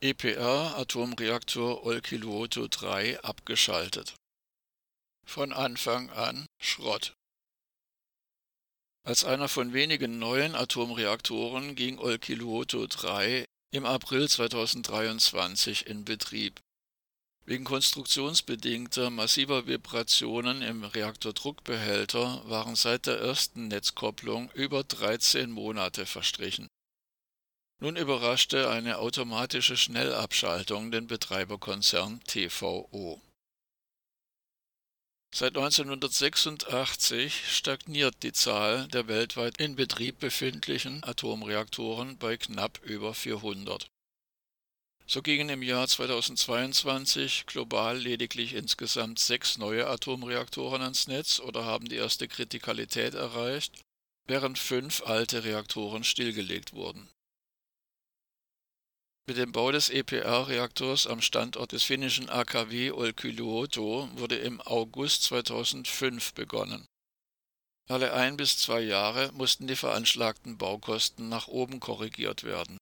EPR-Atomreaktor Olkiluoto 3 abgeschaltet. Von Anfang an Schrott. Als einer von wenigen neuen Atomreaktoren ging Olkiluoto 3 im April 2023 in Betrieb. Wegen konstruktionsbedingter massiver Vibrationen im Reaktordruckbehälter waren seit der ersten Netzkopplung über 13 Monate verstrichen nun überraschte eine automatische Schnellabschaltung den Betreiberkonzern TVO. Seit 1986 stagniert die Zahl der weltweit in Betrieb befindlichen Atomreaktoren bei knapp über 400. So gingen im Jahr 2022 global lediglich insgesamt sechs neue Atomreaktoren ans Netz oder haben die erste Kritikalität erreicht, während fünf alte Reaktoren stillgelegt wurden mit dem Bau des EPR-Reaktors am Standort des finnischen AKW Olkiluoto wurde im August 2005 begonnen. Alle ein bis zwei Jahre mussten die veranschlagten Baukosten nach oben korrigiert werden.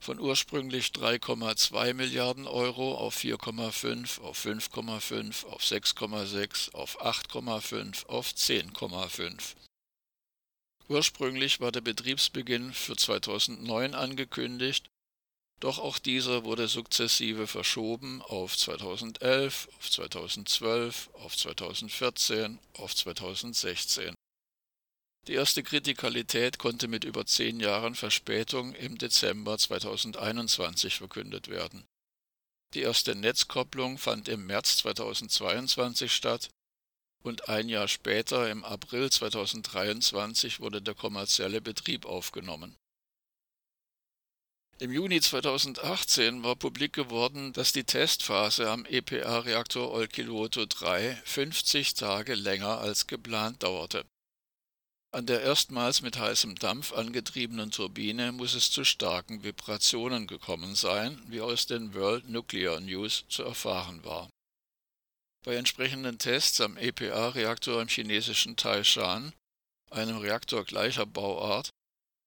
Von ursprünglich 3,2 Milliarden Euro auf 4,5, auf 5,5, auf 6,6, auf 8,5, auf 10,5. Ursprünglich war der Betriebsbeginn für 2009 angekündigt, doch auch dieser wurde sukzessive verschoben auf 2011, auf 2012, auf 2014, auf 2016. Die erste Kritikalität konnte mit über zehn Jahren Verspätung im Dezember 2021 verkündet werden. Die erste Netzkopplung fand im März 2022 statt und ein Jahr später, im April 2023, wurde der kommerzielle Betrieb aufgenommen im Juni 2018 war publik geworden, dass die Testphase am EPA-Reaktor Olkiluoto 3 50 Tage länger als geplant dauerte. An der erstmals mit heißem Dampf angetriebenen Turbine muss es zu starken Vibrationen gekommen sein, wie aus den World Nuclear News zu erfahren war. Bei entsprechenden Tests am EPA-Reaktor im chinesischen Taishan, einem Reaktor gleicher Bauart,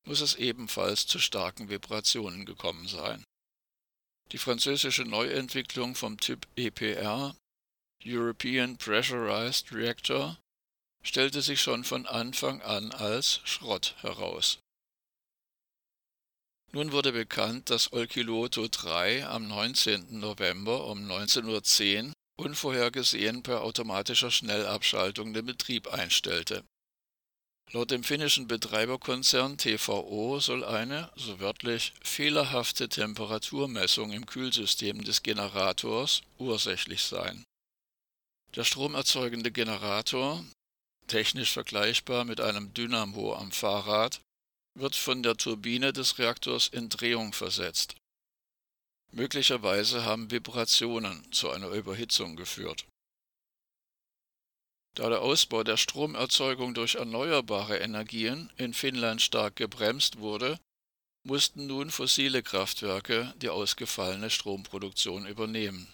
muss es ebenfalls zu starken Vibrationen gekommen sein. Die französische Neuentwicklung vom Typ EPR, European Pressurized Reactor, stellte sich schon von Anfang an als Schrott heraus. Nun wurde bekannt, dass Olkiluoto 3 am 19. November um 19.10 Uhr unvorhergesehen per automatischer Schnellabschaltung den Betrieb einstellte Laut dem finnischen Betreiberkonzern TVO soll eine, so wörtlich, fehlerhafte Temperaturmessung im Kühlsystem des Generators ursächlich sein. Der stromerzeugende Generator, technisch vergleichbar mit einem Dynamo am Fahrrad, wird von der Turbine des Reaktors in Drehung versetzt. Möglicherweise haben Vibrationen zu einer Überhitzung geführt da der Ausbau der Stromerzeugung durch erneuerbare Energien in Finnland stark gebremst wurde, mussten nun fossile Kraftwerke die ausgefallene Stromproduktion übernehmen